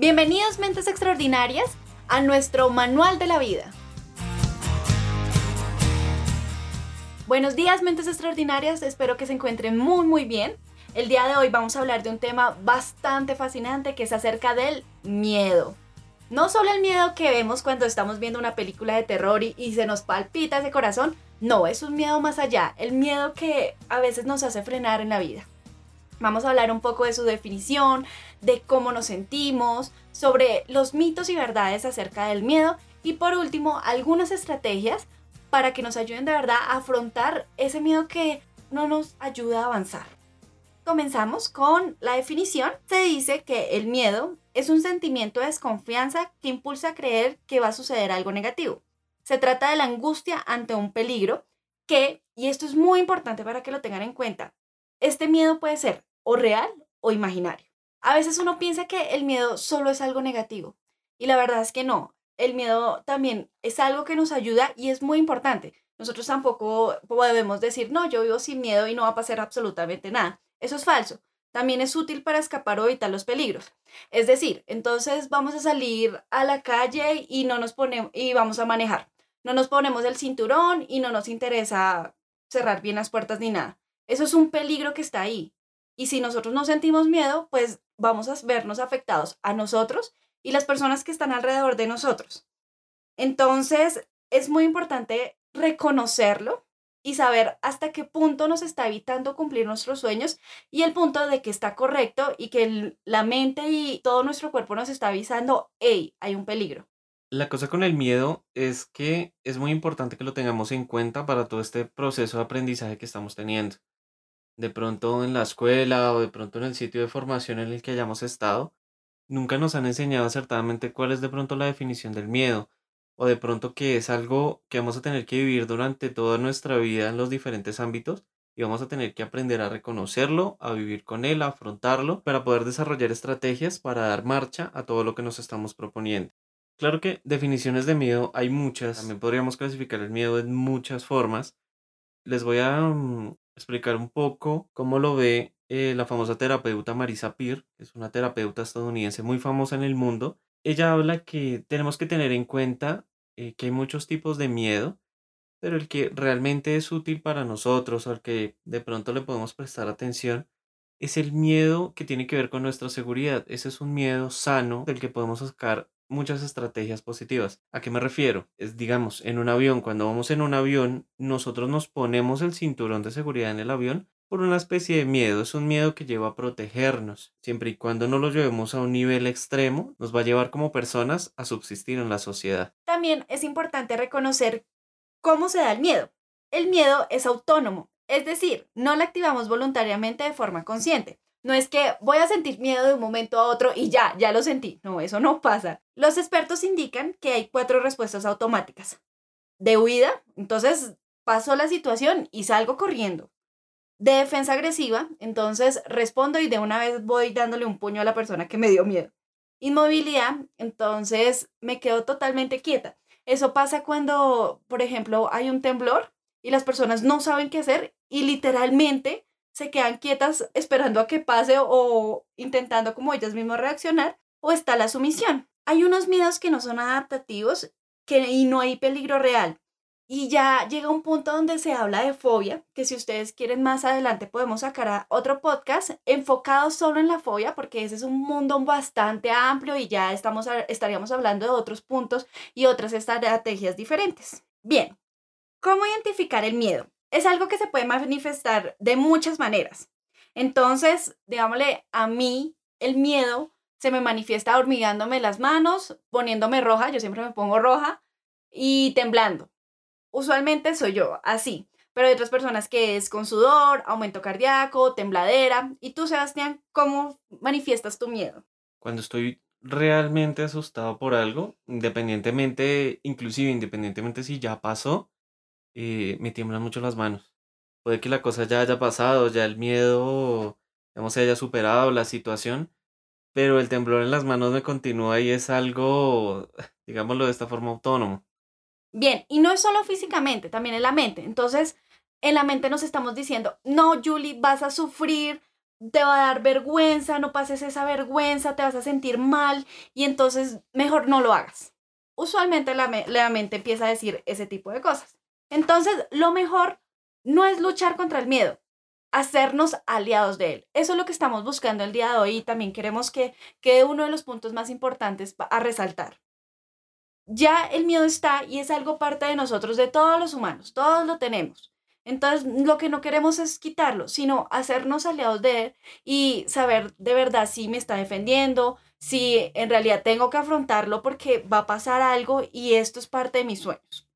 Bienvenidos mentes extraordinarias a nuestro manual de la vida. Buenos días mentes extraordinarias, espero que se encuentren muy muy bien. El día de hoy vamos a hablar de un tema bastante fascinante que es acerca del miedo. No solo el miedo que vemos cuando estamos viendo una película de terror y, se nos palpita ese corazón, no, es un miedo más allá, el miedo que a veces nos hace frenar en la vida. Vamos a hablar un poco de su definición, de cómo nos sentimos, sobre los mitos y verdades acerca del miedo y por último algunas estrategias para que nos ayuden de verdad a afrontar ese miedo que no nos ayuda a avanzar. Comenzamos con la definición. Se dice que el miedo es un sentimiento de desconfianza que impulsa a creer que va a suceder algo negativo. Se trata de la angustia ante un peligro que, y esto es muy importante para que lo tengan en cuenta, este miedo puede ser o real o imaginario. A veces uno piensa que el miedo solo es algo negativo y la verdad es que no. El miedo también es algo que nos ayuda y es muy importante. Nosotros tampoco podemos decir, no, yo vivo sin miedo y no va a pasar absolutamente nada. Eso es falso. También es útil para escapar o evitar los peligros. Es decir, entonces vamos a salir a la calle y no nos ponemos y vamos a manejar. No nos ponemos el cinturón y no nos interesa cerrar bien las puertas ni nada. Eso es un peligro que está ahí. Y si nosotros no sentimos miedo, pues vamos a vernos afectados a nosotros y las personas que están alrededor de nosotros. Entonces, es muy importante reconocerlo y saber hasta qué punto nos está evitando cumplir nuestros sueños y el punto de que está correcto y que la mente y todo nuestro cuerpo nos está avisando, hey, hay un peligro. La cosa con el miedo es que es muy importante que lo tengamos en cuenta para todo este proceso de aprendizaje que estamos teniendo de pronto en la escuela o de pronto en el sitio de formación en el que hayamos estado, nunca nos han enseñado acertadamente cuál es de pronto la definición del miedo, o de pronto que es algo que vamos a tener que vivir durante toda nuestra vida en los diferentes ámbitos y vamos a tener que aprender a reconocerlo, a vivir con él, a afrontarlo, para poder desarrollar estrategias para dar marcha a todo lo que nos estamos proponiendo. Claro que definiciones de miedo hay muchas, también podríamos clasificar el miedo en muchas formas. Les voy a mm, explicar un poco cómo lo ve eh, la famosa terapeuta Marisa Peer, que es una terapeuta estadounidense muy famosa en el mundo. Ella habla que tenemos que tener en cuenta eh, que hay muchos tipos de miedo, pero el que realmente es útil para nosotros al que de pronto le podemos prestar atención es el miedo que tiene que ver con nuestra seguridad. Ese es un miedo sano del que podemos sacar muchas estrategias positivas. ¿A qué me refiero? Es, digamos, en un avión, cuando vamos en un avión, nosotros nos ponemos el cinturón de seguridad en el avión por una especie de miedo, es un miedo que lleva a protegernos. Siempre y cuando no lo llevemos a un nivel extremo, nos va a llevar como personas a subsistir en la sociedad. También es importante reconocer cómo se da el miedo. El miedo es autónomo, es decir, no lo activamos voluntariamente de forma consciente. No es que voy a sentir miedo de un momento a otro y ya, ya lo sentí. No, eso no pasa. Los expertos indican que hay cuatro respuestas automáticas. De huida, entonces paso la situación y salgo corriendo. De defensa agresiva, entonces respondo y de una vez voy dándole un puño a la persona que me dio miedo. Inmovilidad, entonces me quedo totalmente quieta. Eso pasa cuando, por ejemplo, hay un temblor y las personas no saben qué hacer y literalmente se quedan quietas esperando a que pase o intentando como ellas mismas reaccionar, o está la sumisión. Hay unos miedos que no son adaptativos que, y no hay peligro real. Y ya llega un punto donde se habla de fobia, que si ustedes quieren más adelante podemos sacar otro podcast enfocado solo en la fobia, porque ese es un mundo bastante amplio y ya estamos, estaríamos hablando de otros puntos y otras estrategias diferentes. Bien, ¿cómo identificar el miedo? Es algo que se puede manifestar de muchas maneras. Entonces, digámosle, a mí el miedo se me manifiesta hormigándome las manos, poniéndome roja, yo siempre me pongo roja, y temblando. Usualmente soy yo, así. Pero hay otras personas que es con sudor, aumento cardíaco, tembladera. ¿Y tú, Sebastián, cómo manifiestas tu miedo? Cuando estoy realmente asustado por algo, independientemente, inclusive independientemente si ya pasó, eh, me tiemblan mucho las manos. Puede que la cosa ya haya pasado, ya el miedo, digamos, se haya superado la situación, pero el temblor en las manos me continúa y es algo, digámoslo de esta forma, autónomo. Bien, y no es solo físicamente, también en la mente. Entonces, en la mente nos estamos diciendo, no, Julie, vas a sufrir te va a dar vergüenza, no pases esa vergüenza, te vas a sentir mal y entonces mejor no lo hagas. Usualmente la, la mente empieza a decir ese tipo de cosas. Entonces, lo mejor no es luchar contra el miedo, hacernos aliados de él. Eso es lo que estamos buscando el día de hoy y también queremos que quede uno de los puntos más importantes a resaltar. Ya el miedo está y es algo parte de nosotros, de todos los humanos, todos lo tenemos. Entonces, lo que no queremos es quitarlo, sino hacernos aliados de él y saber de verdad si me está defendiendo, si en realidad tengo que afrontarlo porque va a pasar algo y esto es parte de mis sueños.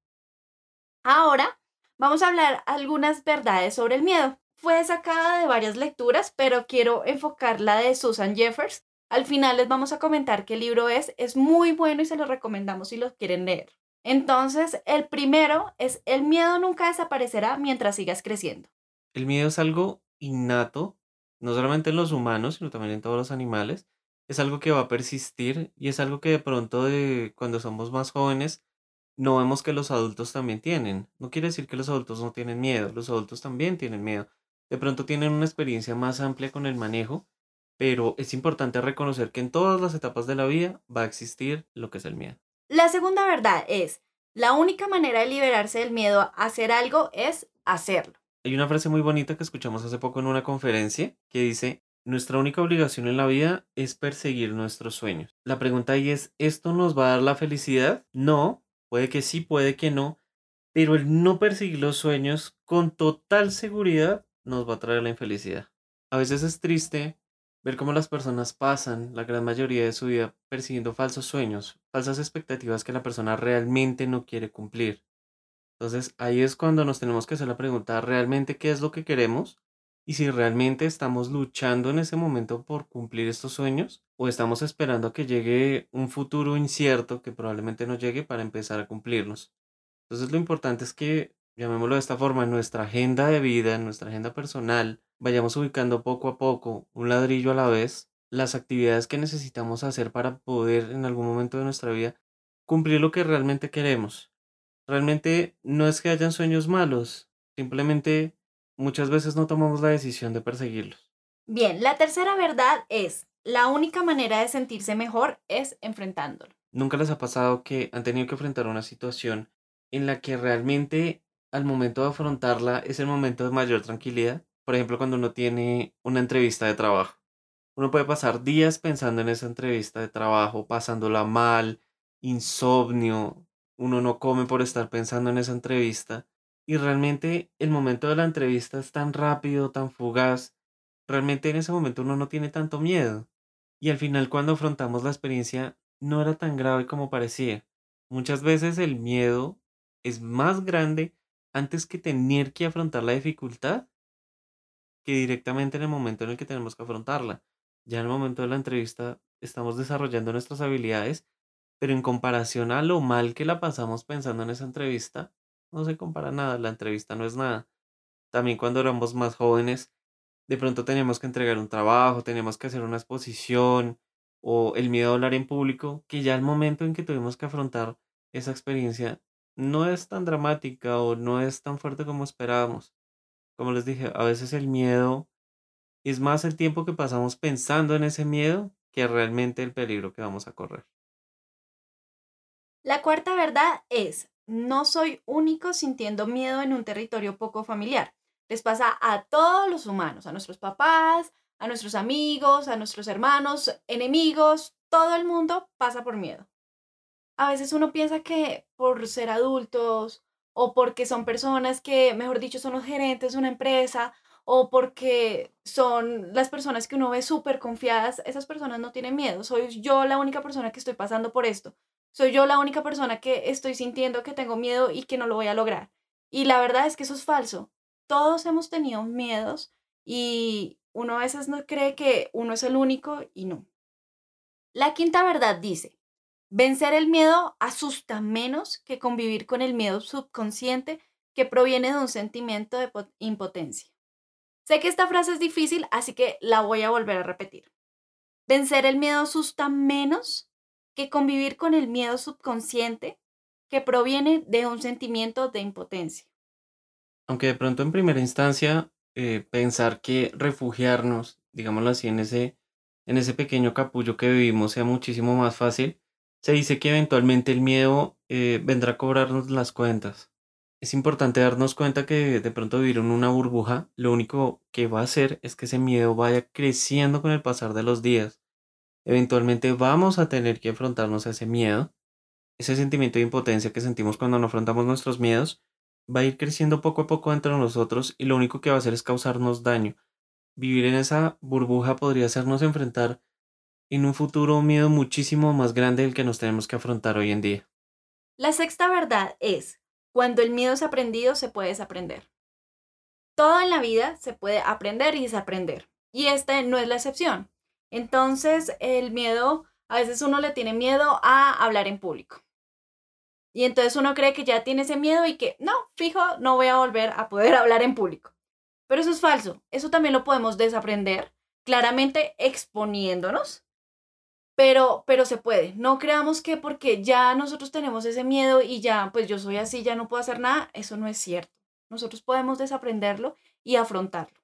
Ahora, vamos a hablar algunas verdades sobre el miedo. Fue sacada de varias lecturas, pero quiero enfocar la de Susan Jeffers. Al final les vamos a comentar qué libro es. Es muy bueno y se lo recomendamos si lo quieren leer. Entonces, el primero es el miedo nunca desaparecerá mientras sigas creciendo. El miedo es algo innato, no solamente en los humanos, sino también en todos los animales. Es algo que va a persistir y es algo que de pronto de cuando somos más jóvenes no vemos que los adultos también tienen. No quiere decir que los adultos no tienen miedo, los adultos también tienen miedo. De pronto tienen una experiencia más amplia con el manejo, pero es importante reconocer que en todas las etapas de la vida va a existir lo que es el miedo. La segunda verdad es, la única manera de liberarse del miedo a hacer algo es hacerlo. Hay una frase muy bonita que escuchamos hace poco en una conferencia que dice, nuestra única obligación en la vida es perseguir nuestros sueños. La pregunta ahí es, ¿esto nos va a dar la felicidad? No, puede que sí, puede que no, pero el no perseguir los sueños con total seguridad nos va a traer la infelicidad. A veces es triste ver cómo las personas pasan la gran mayoría de su vida persiguiendo falsos sueños, falsas expectativas que la persona realmente no quiere cumplir. Entonces ahí es cuando nos tenemos que hacer la pregunta realmente qué es lo que queremos y si realmente estamos luchando en ese momento por cumplir estos sueños o estamos esperando a que llegue un futuro incierto que probablemente no llegue para empezar a cumplirlos. Entonces lo importante es que, llamémoslo de esta forma, en nuestra agenda de vida, en nuestra agenda personal, vayamos ubicando poco a poco, un ladrillo a la vez, las actividades que necesitamos hacer para poder en algún momento de nuestra vida cumplir lo que realmente queremos. Realmente no es que hayan sueños malos, simplemente muchas veces no tomamos la decisión de perseguirlos. Bien, la tercera verdad es, la única manera de sentirse mejor es enfrentándolo. ¿Nunca les ha pasado que han tenido que enfrentar una situación en la que realmente al momento de afrontarla es el momento de mayor tranquilidad? por ejemplo, cuando uno tiene una entrevista de trabajo. Uno puede pasar días pensando en esa entrevista de trabajo, pasándola mal, insomnio, uno no come por estar pensando en esa entrevista. Y realmente el momento de la entrevista es tan rápido, tan fugaz. Realmente en ese momento uno no tiene tanto miedo. Y al final cuando afrontamos la experiencia no era tan grave como parecía. Muchas veces el miedo es más grande antes que tener que afrontar la dificultad que directamente en el momento en el que tenemos que afrontarla. Ya en el momento de la entrevista estamos desarrollando nuestras habilidades, pero en comparación a lo mal que la pasamos pensando en esa entrevista, no se compara nada, la entrevista no es nada. También cuando éramos más jóvenes, de pronto teníamos que entregar un trabajo, teníamos que hacer una exposición o el miedo a hablar en público, que ya el momento en que tuvimos que afrontar esa experiencia no es tan dramática o no es tan fuerte como esperábamos como les dije, a veces el miedo es más el tiempo que pasamos pensando en ese miedo que realmente el peligro que vamos a correr. La cuarta verdad es, no soy único sintiendo miedo en un territorio poco familiar. Les pasa a todos los humanos, a nuestros papás, a nuestros amigos, a nuestros hermanos, enemigos, todo el mundo pasa por miedo. A veces uno piensa que por ser adultos o porque son personas que, mejor dicho, son los gerentes de una empresa, o porque son las personas que uno ve súper confiadas, esas personas no tienen miedo. Soy yo la única persona que estoy pasando por esto. Soy yo la única persona que estoy sintiendo que tengo miedo y que no lo voy a lograr. Y la verdad es que eso es falso. Todos hemos tenido miedos y uno a veces no cree que uno es el único y no. La quinta verdad dice, Vencer el miedo asusta menos que convivir con el miedo subconsciente que proviene de un sentimiento de impotencia. Sé que esta frase es difícil, así que la voy a volver a repetir. Vencer el miedo asusta menos que convivir con el miedo subconsciente que proviene de un sentimiento de impotencia. Aunque de pronto en primera instancia eh, pensar que refugiarnos digámoslo así, en ese, en ese pequeño capullo que vivimos sea muchísimo más fácil, se dice que eventualmente el miedo eh, vendrá a cobrarnos las cuentas. Es importante darnos cuenta que de pronto vivir en una burbuja, lo único que va a hacer es que ese miedo vaya creciendo con el pasar de los días. Eventualmente vamos a tener que enfrentarnos a ese miedo, ese sentimiento de impotencia que sentimos cuando no afrontamos nuestros miedos, va a ir creciendo poco a poco entre nosotros y lo único que va a hacer es causarnos daño. Vivir en esa burbuja podría hacernos enfrentar en un futuro un miedo muchísimo más grande del que nos tenemos que afrontar hoy en día. La sexta verdad es, cuando el miedo es aprendido, se puede desaprender. Todo en la vida se puede aprender y desaprender. Y este no es la excepción. Entonces, el miedo, a veces uno le tiene miedo a hablar en público. Y entonces uno cree que ya tiene ese miedo y que no, fijo, no voy a volver a poder hablar en público. Pero eso es falso. Eso también lo podemos desaprender, claramente exponiéndonos. Pero, pero se puede. No creamos que porque ya nosotros tenemos ese miedo y ya, pues yo soy así, ya no puedo hacer nada. Eso no es cierto. Nosotros podemos desaprenderlo y afrontarlo.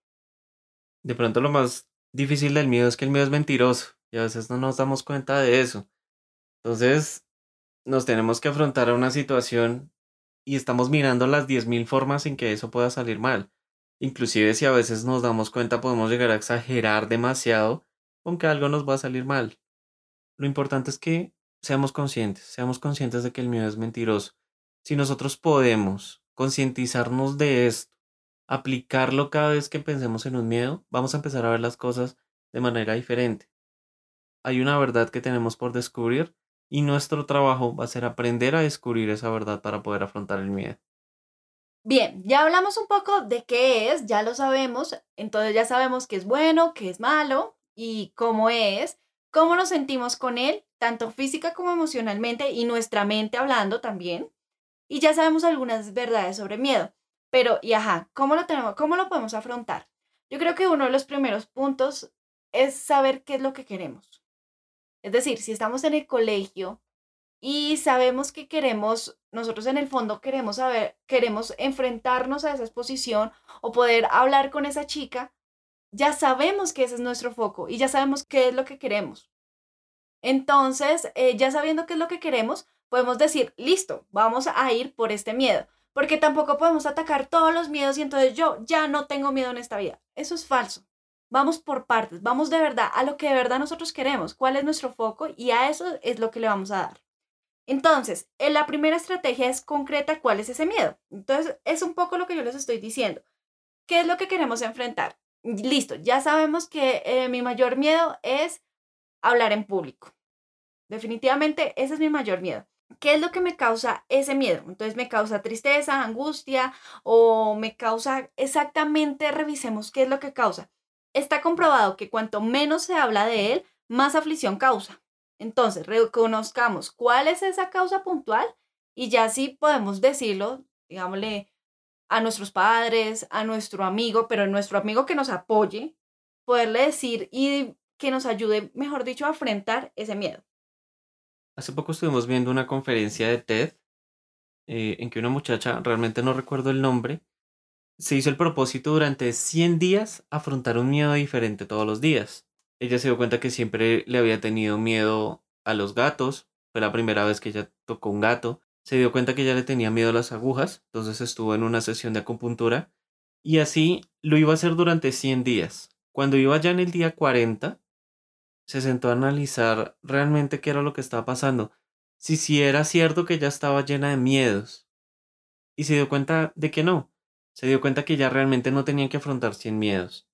De pronto lo más difícil del miedo es que el miedo es mentiroso y a veces no nos damos cuenta de eso. Entonces, nos tenemos que afrontar a una situación y estamos mirando las 10.000 formas en que eso pueda salir mal. Inclusive si a veces nos damos cuenta podemos llegar a exagerar demasiado con que algo nos va a salir mal. Lo importante es que seamos conscientes, seamos conscientes de que el miedo es mentiroso. Si nosotros podemos concientizarnos de esto, aplicarlo cada vez que pensemos en un miedo, vamos a empezar a ver las cosas de manera diferente. Hay una verdad que tenemos por descubrir y nuestro trabajo va a ser aprender a descubrir esa verdad para poder afrontar el miedo. Bien, ya hablamos un poco de qué es, ya lo sabemos, entonces ya sabemos qué es bueno, qué es malo y cómo es, cómo nos sentimos con él, tanto física como emocionalmente y nuestra mente hablando también. Y ya sabemos algunas verdades sobre miedo. Pero, y ajá, ¿cómo lo tenemos, cómo lo podemos afrontar? Yo creo que uno de los primeros puntos es saber qué es lo que queremos. Es decir, si estamos en el colegio y sabemos que queremos, nosotros en el fondo queremos saber, queremos enfrentarnos a esa exposición o poder hablar con esa chica, ya sabemos que ese es nuestro foco y ya sabemos qué es lo que queremos. Entonces, eh, ya sabiendo qué es lo que queremos, podemos decir, listo, vamos a ir por este miedo, porque tampoco podemos atacar todos los miedos y entonces yo ya no tengo miedo en esta vida. Eso es falso. Vamos por partes, vamos de verdad a lo que de verdad nosotros queremos, cuál es nuestro foco y a eso es lo que le vamos a dar. Entonces, en la primera estrategia es concreta cuál es ese miedo. Entonces, es un poco lo que yo les estoy diciendo. ¿Qué es lo que queremos enfrentar? Listo, ya sabemos que eh, mi mayor miedo es hablar en público. Definitivamente, ese es mi mayor miedo. ¿Qué es lo que me causa ese miedo? Entonces me causa tristeza, angustia o me causa exactamente, revisemos qué es lo que causa está comprobado que cuanto menos se habla de él, más aflicción causa. Entonces, reconozcamos cuál es esa causa puntual y ya sí podemos decirlo, digámosle, a nuestros padres, a nuestro amigo, pero nuestro amigo que nos apoye, poderle decir y que nos ayude, mejor dicho, a enfrentar ese miedo. Hace poco estuvimos viendo una conferencia de TED eh, en que una muchacha, realmente no recuerdo el nombre, se hizo el propósito durante 100 días afrontar un miedo diferente todos los días. Ella se dio cuenta que siempre le había tenido miedo a los gatos, fue la primera vez que ella tocó un gato, se dio cuenta que ya le tenía miedo a las agujas, entonces estuvo en una sesión de acupuntura y así lo iba a hacer durante 100 días. Cuando iba ya en el día 40, se sentó a analizar realmente qué era lo que estaba pasando, si sí era cierto que ella estaba llena de miedos y se dio cuenta de que no, se dio cuenta que ya realmente no tenía que afrontar 100 miedos.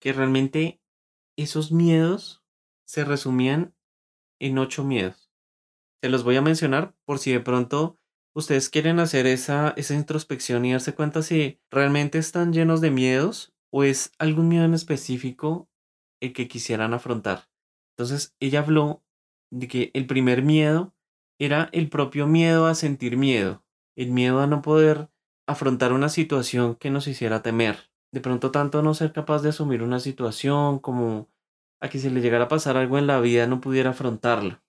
Que realmente esos miedos se resumían en 8 miedos. Se los voy a mencionar por si de pronto ustedes quieren hacer esa, esa introspección y darse cuenta si realmente están llenos de miedos o es algún miedo en específico el que quisieran afrontar. Entonces ella habló de que el primer miedo era el propio miedo a sentir miedo, el miedo a no poder afrontar una situación que nos hiciera temer. De pronto tanto no ser capaz de asumir una situación como a que si le llegara a pasar algo en la vida no pudiera afrontarlo.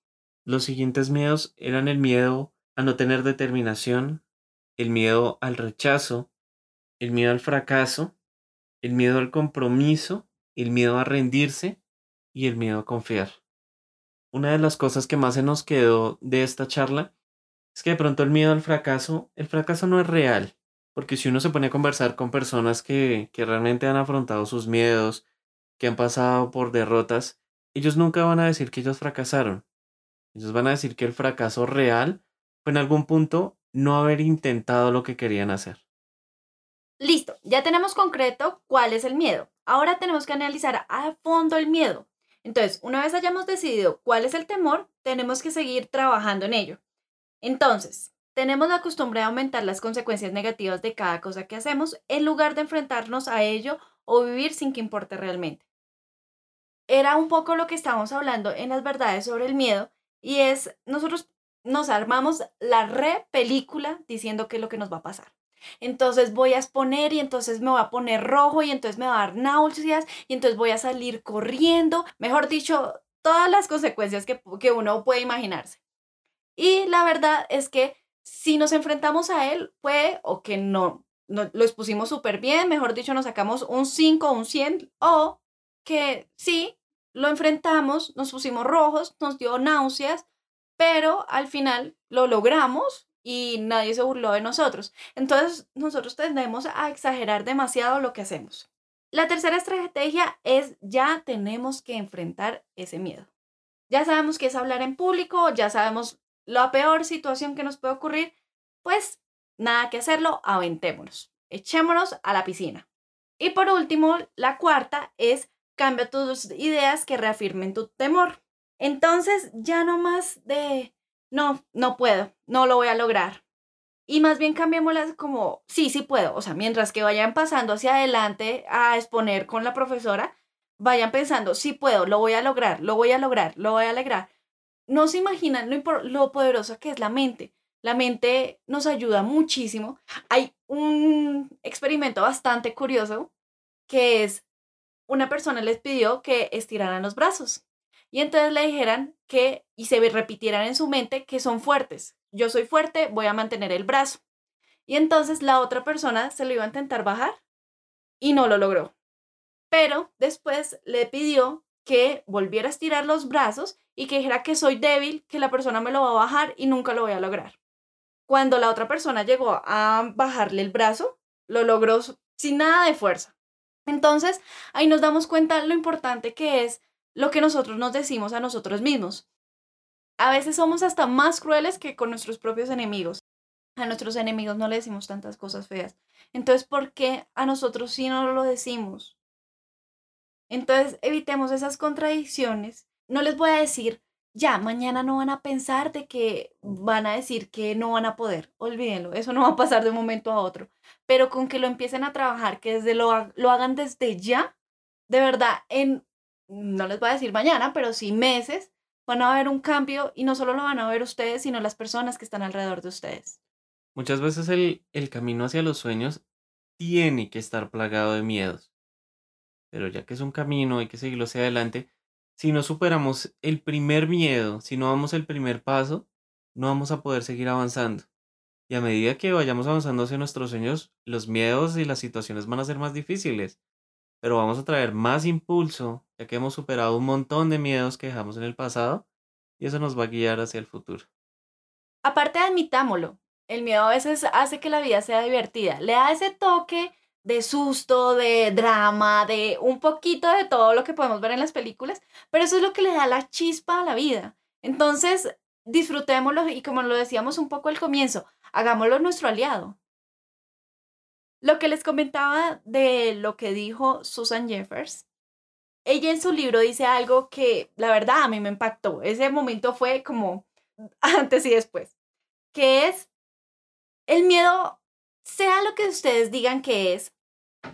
Los siguientes miedos eran el miedo a no tener determinación, el miedo al rechazo, el miedo al fracaso, el miedo al compromiso el miedo a rendirse y el miedo a confiar. Una de las cosas que más se nos quedó de esta charla es que de pronto el miedo al fracaso, el fracaso no es real, porque si uno se pone a conversar con personas que, que realmente han afrontado sus miedos, que han pasado por derrotas, ellos nunca van a decir que ellos fracasaron. Ellos van a decir que el fracaso real fue en algún punto no haber intentado lo que querían hacer. Listo, ya tenemos concreto cuál es el miedo. Ahora tenemos que analizar a fondo el miedo. Entonces, una vez hayamos decidido cuál es el temor, tenemos que seguir trabajando en ello. Entonces, tenemos la costumbre de aumentar las consecuencias negativas de cada cosa que hacemos en lugar de enfrentarnos a ello o vivir sin que importe realmente. Era un poco lo que estábamos hablando en las verdades sobre el miedo y es nosotros nos armamos la re película diciendo qué es lo que nos va a pasar. Entonces voy a exponer y entonces me voy a poner rojo y entonces me va a dar náuseas y entonces voy a salir corriendo. Mejor dicho, todas las consecuencias que, que uno puede imaginarse. Y la verdad es que si nos enfrentamos a él, puede o que no, no lo expusimos súper bien, mejor dicho, nos sacamos un 5 o un 100, o que sí, lo enfrentamos, nos pusimos rojos, nos dio náuseas, pero al final lo logramos y nadie se burló de nosotros. Entonces, nosotros tendemos a exagerar demasiado lo que hacemos. La tercera estrategia es ya tenemos que enfrentar ese miedo. Ya sabemos que es hablar en público, ya sabemos la peor situación que nos puede ocurrir, pues nada que hacerlo, aventémonos, echémonos a la piscina. Y por último, la cuarta es cambia tus ideas que reafirmen tu temor. Entonces, ya no más de, no, no puedo, no lo voy a lograr. Y más bien cambiémoslas como, sí, sí puedo. O sea, mientras que vayan pasando hacia adelante a exponer con la profesora, vayan pensando, sí puedo, lo voy a lograr, lo voy a lograr, lo voy a lograr. No se imaginan lo, lo poderosa que es la mente. La mente nos ayuda muchísimo. Hay un experimento bastante curioso que es una persona les pidió que estiraran los brazos y entonces le dijeran que y se repitieran en su mente que son fuertes. Yo soy fuerte, voy a mantener el brazo. Y entonces la otra persona se lo iba a intentar bajar y no lo logró. Pero después le pidió que volviera a estirar los brazos y que dijera que soy débil, que la persona me lo va a bajar y nunca lo voy a lograr. Cuando la otra persona llegó a bajarle el brazo, lo logró sin nada de fuerza. Entonces, ahí nos damos cuenta lo importante que es lo que nosotros nos decimos a nosotros mismos. A veces somos hasta más crueles que con nuestros propios enemigos. A nuestros enemigos no le decimos tantas cosas feas. Entonces, ¿por qué a nosotros sí no lo decimos? Entonces, evitemos esas contradicciones. No les voy a decir, ya, mañana no van a pensar de que van a decir que no van a poder. Olvídenlo, eso no va a pasar de un momento a otro. Pero con que lo empiecen a trabajar, que desde lo, lo hagan desde ya, de verdad, en, no les voy a decir mañana, pero sí meses, van a ver un cambio y no solo lo van a ver ustedes, sino las personas que están alrededor de ustedes. Muchas veces el, el camino hacia los sueños tiene que estar plagado de miedos. Pero ya que es un camino, hay que seguirlo hacia adelante si no superamos el primer miedo, si no damos el primer paso, no vamos a poder seguir avanzando. Y a medida que vayamos avanzando hacia nuestros sueños, los miedos y las situaciones van a ser más difíciles, pero vamos a traer más impulso, ya que hemos superado un montón de miedos que dejamos en el pasado, y eso nos va a guiar hacia el futuro. Aparte, admitámoslo, el miedo a veces hace que la vida sea divertida, le da ese toque de susto, de drama, de un poquito de todo lo que podemos ver en las películas, pero eso es lo que le da la chispa a la vida. Entonces, disfrutémoslo y como lo decíamos un poco al comienzo, hagámoslo nuestro aliado. Lo que les comentaba de lo que dijo Susan Jeffers, ella en su libro dice algo que la verdad a mí me impactó. Ese momento fue como antes y después, que es el miedo sea lo que ustedes digan que es,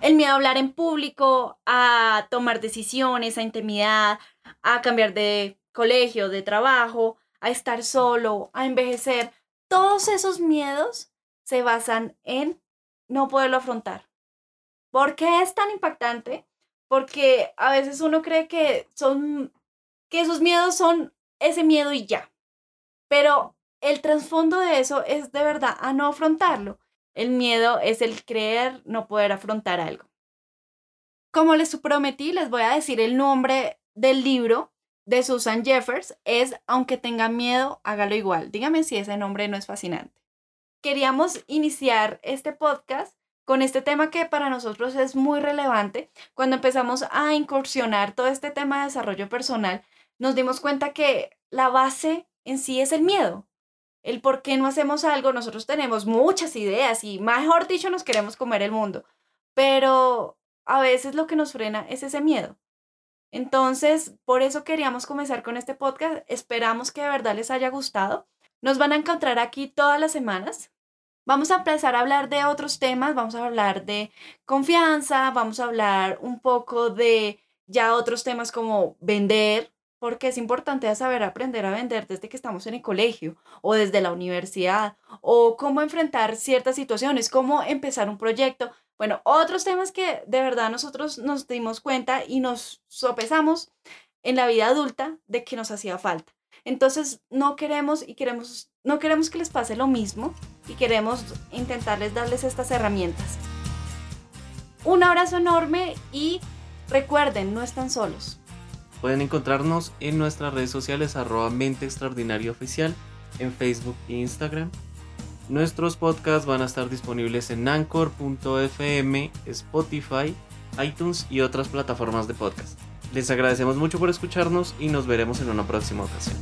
el miedo a hablar en público, a tomar decisiones, a intimidad, a cambiar de colegio, de trabajo, a estar solo, a envejecer, todos esos miedos se basan en no poderlo afrontar. ¿Por qué es tan impactante? Porque a veces uno cree que son que esos miedos son ese miedo y ya. Pero el trasfondo de eso es de verdad a no afrontarlo. El miedo es el creer no poder afrontar algo. Como les prometí, les voy a decir el nombre del libro de Susan Jeffers. Es Aunque tenga miedo, hágalo igual. Dígame si ese nombre no es fascinante. Queríamos iniciar este podcast con este tema que para nosotros es muy relevante. Cuando empezamos a incursionar todo este tema de desarrollo personal, nos dimos cuenta que la base en sí es el miedo. El por qué no hacemos algo, nosotros tenemos muchas ideas y mejor dicho nos queremos comer el mundo, pero a veces lo que nos frena es ese miedo. Entonces, por eso queríamos comenzar con este podcast. Esperamos que de verdad les haya gustado. Nos van a encontrar aquí todas las semanas. Vamos a empezar a hablar de otros temas, vamos a hablar de confianza, vamos a hablar un poco de ya otros temas como vender, porque es importante saber aprender a vender desde que estamos en el colegio o desde la universidad, o cómo enfrentar ciertas situaciones, cómo empezar un proyecto. Bueno, otros temas que de verdad nosotros nos dimos cuenta y nos sopesamos en la vida adulta de que nos hacía falta. Entonces, no queremos y queremos no queremos que les pase lo mismo y queremos intentarles darles estas herramientas. Un abrazo enorme y recuerden, no están solos. Pueden encontrarnos en nuestras redes sociales arroba mente en Facebook e Instagram Nuestros podcasts van a estar disponibles en anchor.fm, Spotify, iTunes y otras plataformas de podcast. Les agradecemos mucho por escucharnos y nos veremos en una próxima ocasión.